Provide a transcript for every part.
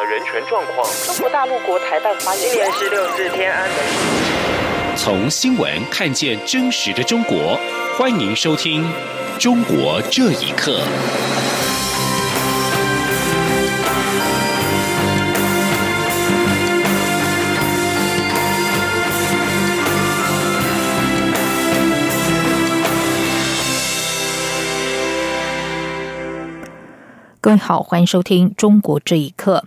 的人权状况。中国大陆国台办发言人，今年是六四天安门。从新闻看见真实的中国，欢迎收听《中国这一刻》。各位好，欢迎收听《中国这一刻》。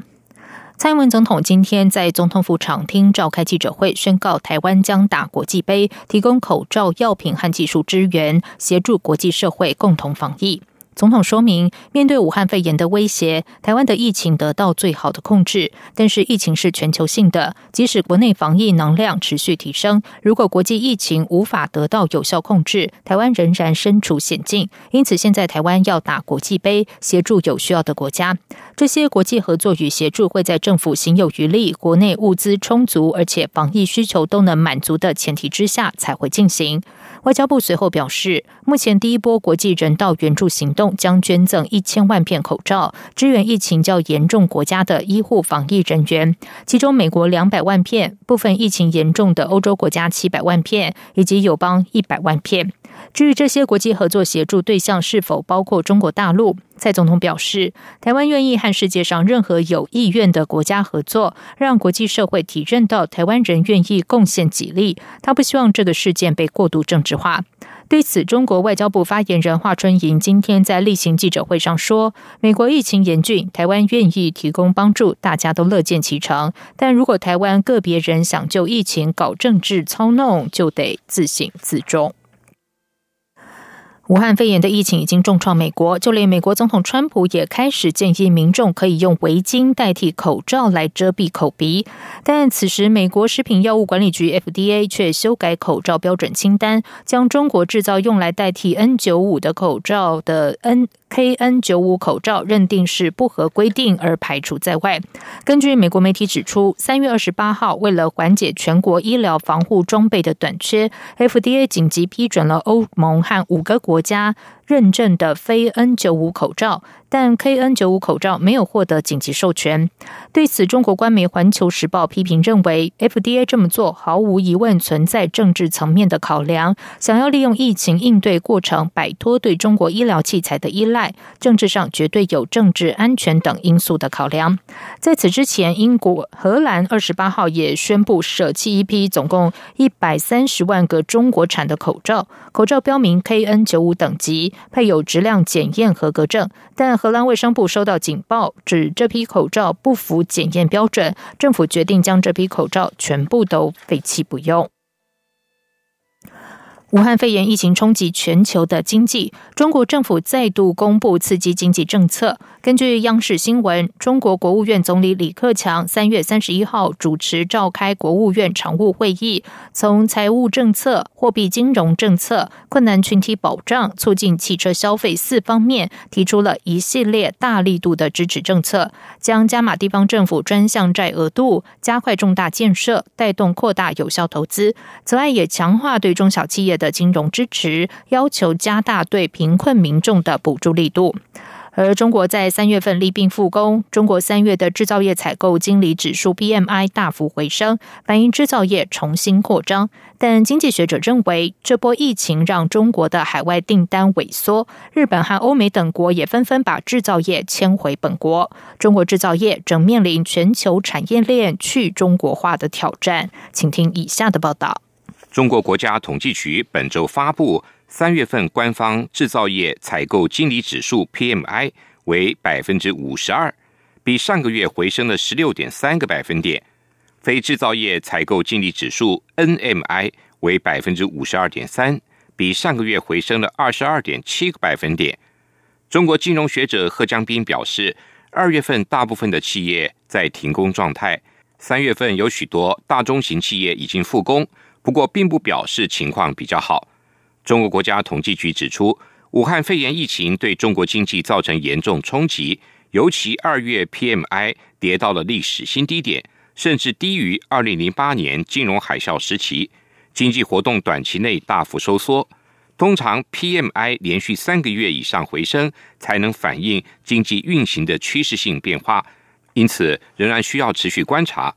蔡英文总统今天在总统府场厅召开记者会，宣告台湾将打国际杯，提供口罩、药品和技术支援，协助国际社会共同防疫。总统说明，面对武汉肺炎的威胁，台湾的疫情得到最好的控制。但是疫情是全球性的，即使国内防疫能量持续提升，如果国际疫情无法得到有效控制，台湾仍然身处险境。因此，现在台湾要打国际杯，协助有需要的国家。这些国际合作与协助会在政府行有余力、国内物资充足，而且防疫需求都能满足的前提之下才会进行。外交部随后表示，目前第一波国际人道援助行动将捐赠一千万片口罩，支援疫情较严重国家的医护防疫人员，其中美国两百万片，部分疫情严重的欧洲国家七百万片，以及友邦一百万片。至于这些国际合作协助对象是否包括中国大陆，蔡总统表示，台湾愿意和世界上任何有意愿的国家合作，让国际社会体认到台湾人愿意贡献己力。他不希望这个事件被过度政治化。对此，中国外交部发言人华春莹今天在例行记者会上说：“美国疫情严峻，台湾愿意提供帮助，大家都乐见其成。但如果台湾个别人想就疫情搞政治操弄，就得自省自重。”武汉肺炎的疫情已经重创美国，就连美国总统川普也开始建议民众可以用围巾代替口罩来遮蔽口鼻。但此时，美国食品药物管理局 FDA 却修改口罩标准清单，将中国制造用来代替 N95 的口罩的 N。KN 九五口罩认定是不合规定而排除在外。根据美国媒体指出，三月二十八号，为了缓解全国医疗防护装备的短缺，FDA 紧急批准了欧盟和五个国家。认证的非 N95 口罩，但 KN95 口罩没有获得紧急授权。对此，中国官媒《环球时报》批评认为，FDA 这么做毫无疑问存在政治层面的考量，想要利用疫情应对过程摆脱对中国医疗器材的依赖，政治上绝对有政治安全等因素的考量。在此之前，英国、荷兰二十八号也宣布舍弃一批总共一百三十万个中国产的口罩，口罩标明 KN95 等级。配有质量检验合格证，但荷兰卫生部收到警报，指这批口罩不符检验标准，政府决定将这批口罩全部都废弃不用。武汉肺炎疫情冲击全球的经济，中国政府再度公布刺激经济政策。根据央视新闻，中国国务院总理李克强三月三十一号主持召开国务院常务会议，从财务政策、货币金融政策、困难群体保障、促进汽车消费四方面，提出了一系列大力度的支持政策，将加码地方政府专项债额度，加快重大建设，带动扩大有效投资。此外，也强化对中小企业。的金融支持要求加大对贫困民众的补助力度，而中国在三月份利病复工，中国三月的制造业采购经理指数 PMI 大幅回升，反映制造业重新扩张。但经济学者认为，这波疫情让中国的海外订单萎缩，日本和欧美等国也纷纷把制造业迁回本国，中国制造业正面临全球产业链去中国化的挑战。请听以下的报道。中国国家统计局本周发布三月份官方制造业采购经理指数 PMI 为百分之五十二，比上个月回升了十六点三个百分点。非制造业采购经理指数 NMI 为百分之五十二点三，比上个月回升了二十二点七个百分点。中国金融学者贺江斌表示，二月份大部分的企业在停工状态，三月份有许多大中型企业已经复工。不过，并不表示情况比较好。中国国家统计局指出，武汉肺炎疫情对中国经济造成严重冲击，尤其二月 PMI 跌到了历史新低点，甚至低于二零零八年金融海啸时期，经济活动短期内大幅收缩。通常 PMI 连续三个月以上回升，才能反映经济运行的趋势性变化。因此仍然需要持续观察。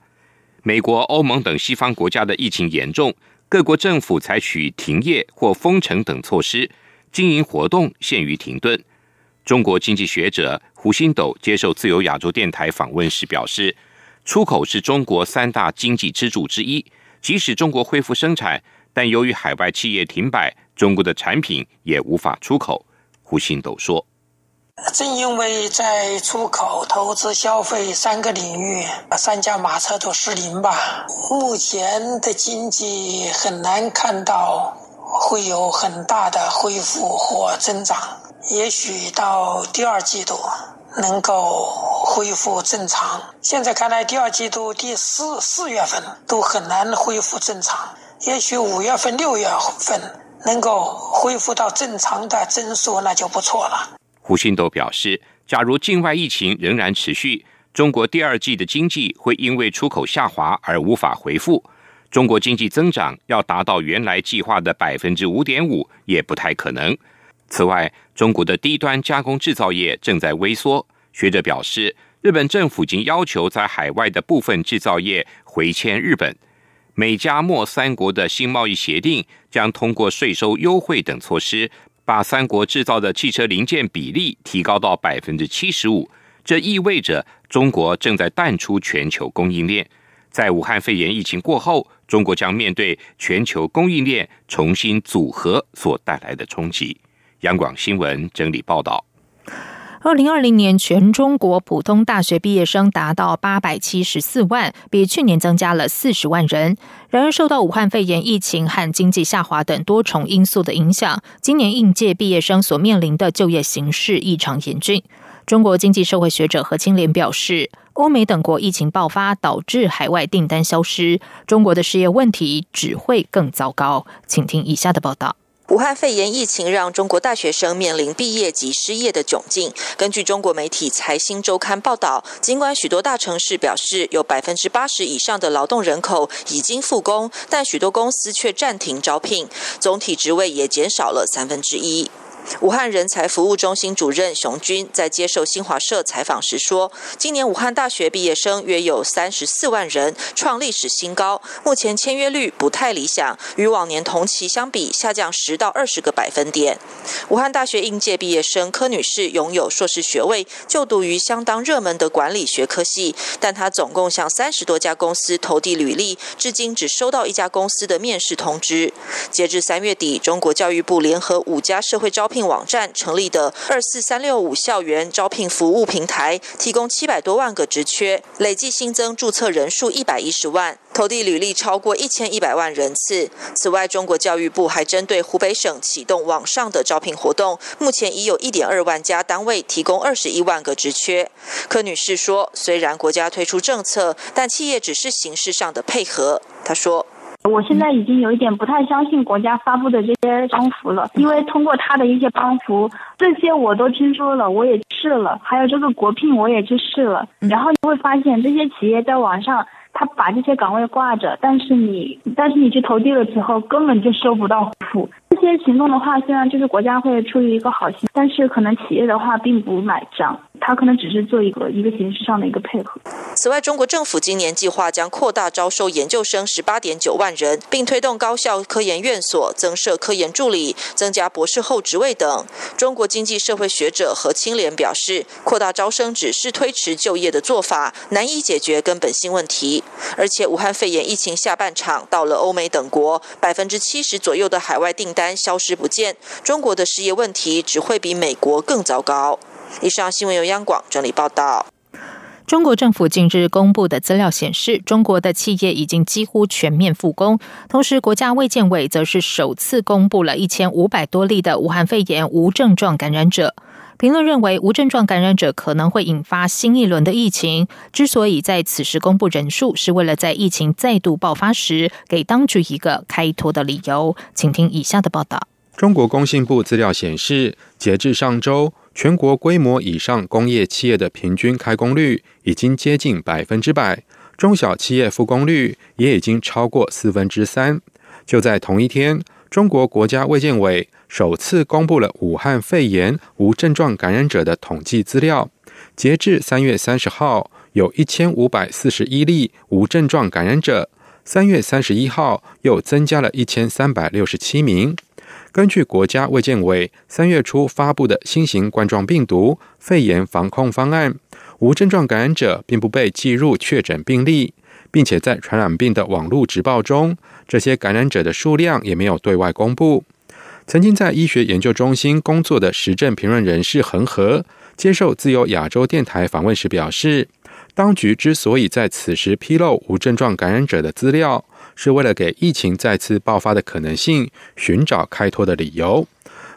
美国、欧盟等西方国家的疫情严重，各国政府采取停业或封城等措施，经营活动陷于停顿。中国经济学者胡新斗接受自由亚洲电台访问时表示，出口是中国三大经济支柱之一，即使中国恢复生产，但由于海外企业停摆，中国的产品也无法出口。胡新斗说。正因为在出口、投资、消费三个领域，三驾马车都失灵吧。目前的经济很难看到会有很大的恢复或增长，也许到第二季度能够恢复正常。现在看来，第二季度第四四月份都很难恢复正常，也许五月份、六月份能够恢复到正常的增速，那就不错了。胡信斗表示，假如境外疫情仍然持续，中国第二季的经济会因为出口下滑而无法回复，中国经济增长要达到原来计划的百分之五点五也不太可能。此外，中国的低端加工制造业正在萎缩。学者表示，日本政府已经要求在海外的部分制造业回迁日本。美加墨三国的新贸易协定将通过税收优惠等措施。把三国制造的汽车零件比例提高到百分之七十五，这意味着中国正在淡出全球供应链。在武汉肺炎疫情过后，中国将面对全球供应链重新组合所带来的冲击。央广新闻整理报道。二零二零年全中国普通大学毕业生达到八百七十四万，比去年增加了四十万人。然而，受到武汉肺炎疫情和经济下滑等多重因素的影响，今年应届毕业生所面临的就业形势异常严峻。中国经济社会学者何清莲表示，欧美等国疫情爆发导致海外订单消失，中国的失业问题只会更糟糕。请听以下的报道。武汉肺炎疫情让中国大学生面临毕业及失业的窘境。根据中国媒体《财新周刊》报道，尽管许多大城市表示有百分之八十以上的劳动人口已经复工，但许多公司却暂停招聘，总体职位也减少了三分之一。武汉人才服务中心主任熊军在接受新华社采访时说：“今年武汉大学毕业生约有三十四万人，创历史新高。目前签约率不太理想，与往年同期相比下降十到二十个百分点。”武汉大学应届毕业生柯女士拥有硕士学位，就读于相当热门的管理学科系，但她总共向三十多家公司投递履历，至今只收到一家公司的面试通知。截至三月底，中国教育部联合五家社会招聘。聘网站成立的二四三六五校园招聘服务平台，提供七百多万个职缺，累计新增注册人数一百一十万，投递履历超过一千一百万人次。此外，中国教育部还针对湖北省启动网上的招聘活动，目前已有一点二万家单位提供二十一万个职缺。柯女士说：“虽然国家推出政策，但企业只是形式上的配合。”她说。我现在已经有一点不太相信国家发布的这些帮扶了，因为通过他的一些帮扶，这些我都听说了，我也试了，还有这个国聘我也去试了，然后你会发现这些企业在网上。他把这些岗位挂着，但是你，但是你去投递了之后，根本就收不到回复。这些行动的话，虽然就是国家会出于一个好心，但是可能企业的话并不买账，他可能只是做一个一个形式上的一个配合。此外，中国政府今年计划将扩大招收研究生十八点九万人，并推动高校科研院所增设科研助理、增加博士后职位等。中国经济社会学者何清莲表示，扩大招生只是推迟就业的做法，难以解决根本性问题。而且，武汉肺炎疫情下半场到了欧美等国，百分之七十左右的海外订单消失不见，中国的失业问题只会比美国更糟糕。以上新闻由央广整理报道。中国政府近日公布的资料显示，中国的企业已经几乎全面复工，同时国家卫健委则是首次公布了一千五百多例的武汉肺炎无症状感染者。评论认为，无症状感染者可能会引发新一轮的疫情。之所以在此时公布人数，是为了在疫情再度爆发时给当局一个开脱的理由。请听以下的报道：中国工信部资料显示，截至上周，全国规模以上工业企业的平均开工率已经接近百分之百，中小企业复工率也已经超过四分之三。就在同一天，中国国家卫健委。首次公布了武汉肺炎无症状感染者的统计资料。截至三月三十号，有一千五百四十一例无症状感染者，三月三十一号又增加了一千三百六十七名。根据国家卫健委三月初发布的新型冠状病毒肺炎防控方案，无症状感染者并不被计入确诊病例，并且在传染病的网络直报中，这些感染者的数量也没有对外公布。曾经在医学研究中心工作的时政评论人士恒河接受自由亚洲电台访问时表示，当局之所以在此时披露无症状感染者的资料。是为了给疫情再次爆发的可能性寻找开脱的理由。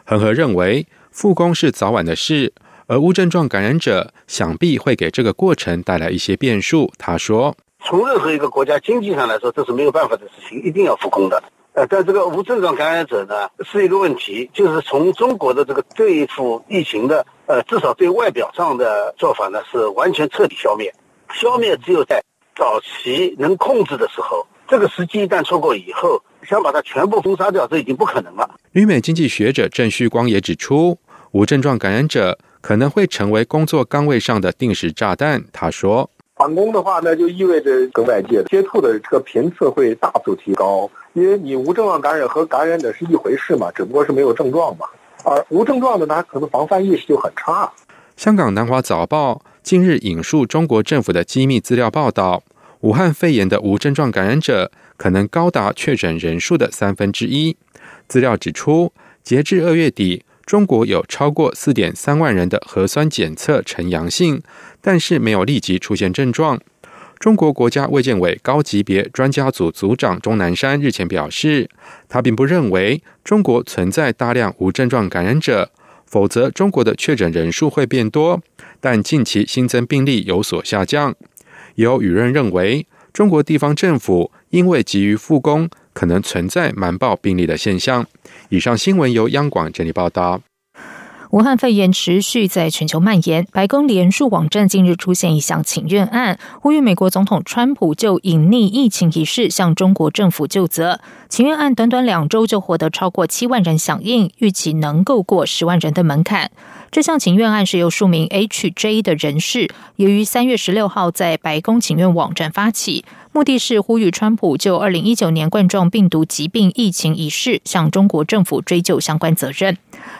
恒河认为，复工是早晚的事，而无症状感染者想必会给这个过程带来一些变数。他说：“从任何一个国家经济上来说，这是没有办法的事情，一定要复工的。呃，但这个无症状感染者呢，是一个问题。就是从中国的这个对付疫情的，呃，至少对外表上的做法呢，是完全彻底消灭。消灭只有在早期能控制的时候。”这个时机一旦错过以后，想把它全部封杀掉，这已经不可能了。旅美经济学者郑旭光也指出，无症状感染者可能会成为工作岗位上的定时炸弹。他说：“返工的话，那就意味着跟外界接触的这个频次会大幅提高，因为你无症状感染和感染者是一回事嘛，只不过是没有症状嘛。而无症状的他，可能防范意识就很差。”香港南华早报近日引述中国政府的机密资料报道。武汉肺炎的无症状感染者可能高达确诊人数的三分之一。资料指出，截至二月底，中国有超过四点三万人的核酸检测呈阳性，但是没有立即出现症状。中国国家卫健委高级别专家组组长钟南山日前表示，他并不认为中国存在大量无症状感染者，否则中国的确诊人数会变多。但近期新增病例有所下降。有舆论认为，中国地方政府因为急于复工，可能存在瞒报病例的现象。以上新闻由央广整理报道。武汉肺炎持续在全球蔓延，白宫联署网站近日出现一项请愿案，呼吁美国总统川普就隐匿疫情一事向中国政府就责。请愿案短短两周就获得超过七万人响应，预期能够过十万人的门槛。这项请愿案是由数名 HJ 的人士，由于三月十六号在白宫请愿网站发起，目的是呼吁川普就二零一九年冠状病毒疾病疫情一事向中国政府追究相关责任。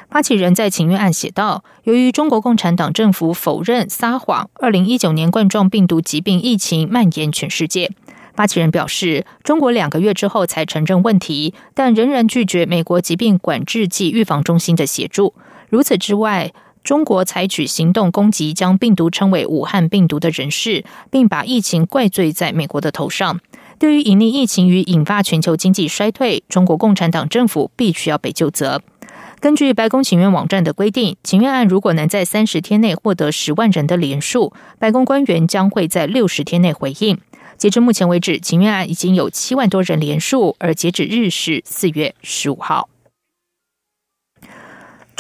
发起人在请愿案写道：“由于中国共产党政府否认、撒谎，二零一九年冠状病毒疾病疫情蔓延全世界。”发起人表示，中国两个月之后才承认问题，但仍然拒绝美国疾病管制及预防中心的协助。如此之外，中国采取行动攻击将病毒称为武汉病毒的人士，并把疫情怪罪在美国的头上。对于隐匿疫情与引发全球经济衰退，中国共产党政府必须要被就责。根据白宫请愿网站的规定，请愿案如果能在三十天内获得十万人的连署，白宫官员将会在六十天内回应。截至目前为止，请愿案已经有七万多人连署，而截止日是四月十五号。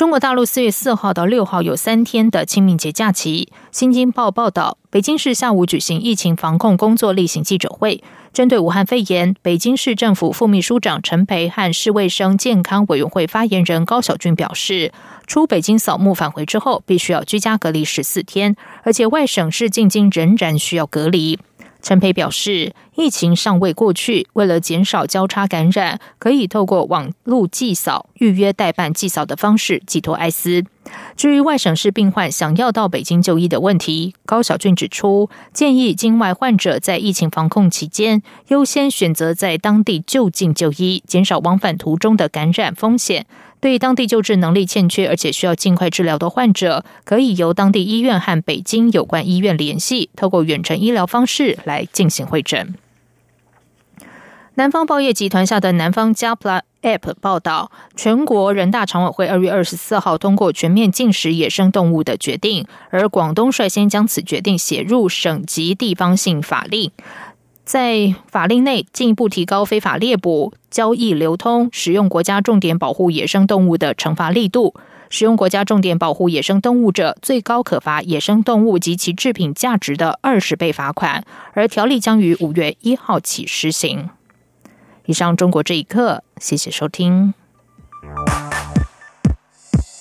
中国大陆四月四号到六号有三天的清明节假期。新京报报道，北京市下午举行疫情防控工作例行记者会，针对武汉肺炎，北京市政府副秘书长陈培和市卫生健康委员会发言人高晓军表示，出北京扫墓返回之后，必须要居家隔离十四天，而且外省市进京仍然需要隔离。陈培表示，疫情尚未过去，为了减少交叉感染，可以透过网络祭扫、预约代办祭扫的方式寄托哀思。至于外省市病患想要到北京就医的问题，高小俊指出，建议境外患者在疫情防控期间优先选择在当地就近就医，减少往返途中的感染风险。对当地救治能力欠缺而且需要尽快治疗的患者，可以由当地医院和北京有关医院联系，透过远程医疗方式来进行会诊。南方报业集团下的南方加 Plus App 报道，全国人大常委会二月二十四号通过全面禁食野生动物的决定，而广东率先将此决定写入省级地方性法令。在法令内进一步提高非法猎捕、交易、流通、使用国家重点保护野生动物的惩罚力度。使用国家重点保护野生动物者，最高可罚野生动物及其制品价值的二十倍罚款。而条例将于五月一号起施行。以上，中国这一刻，谢谢收听。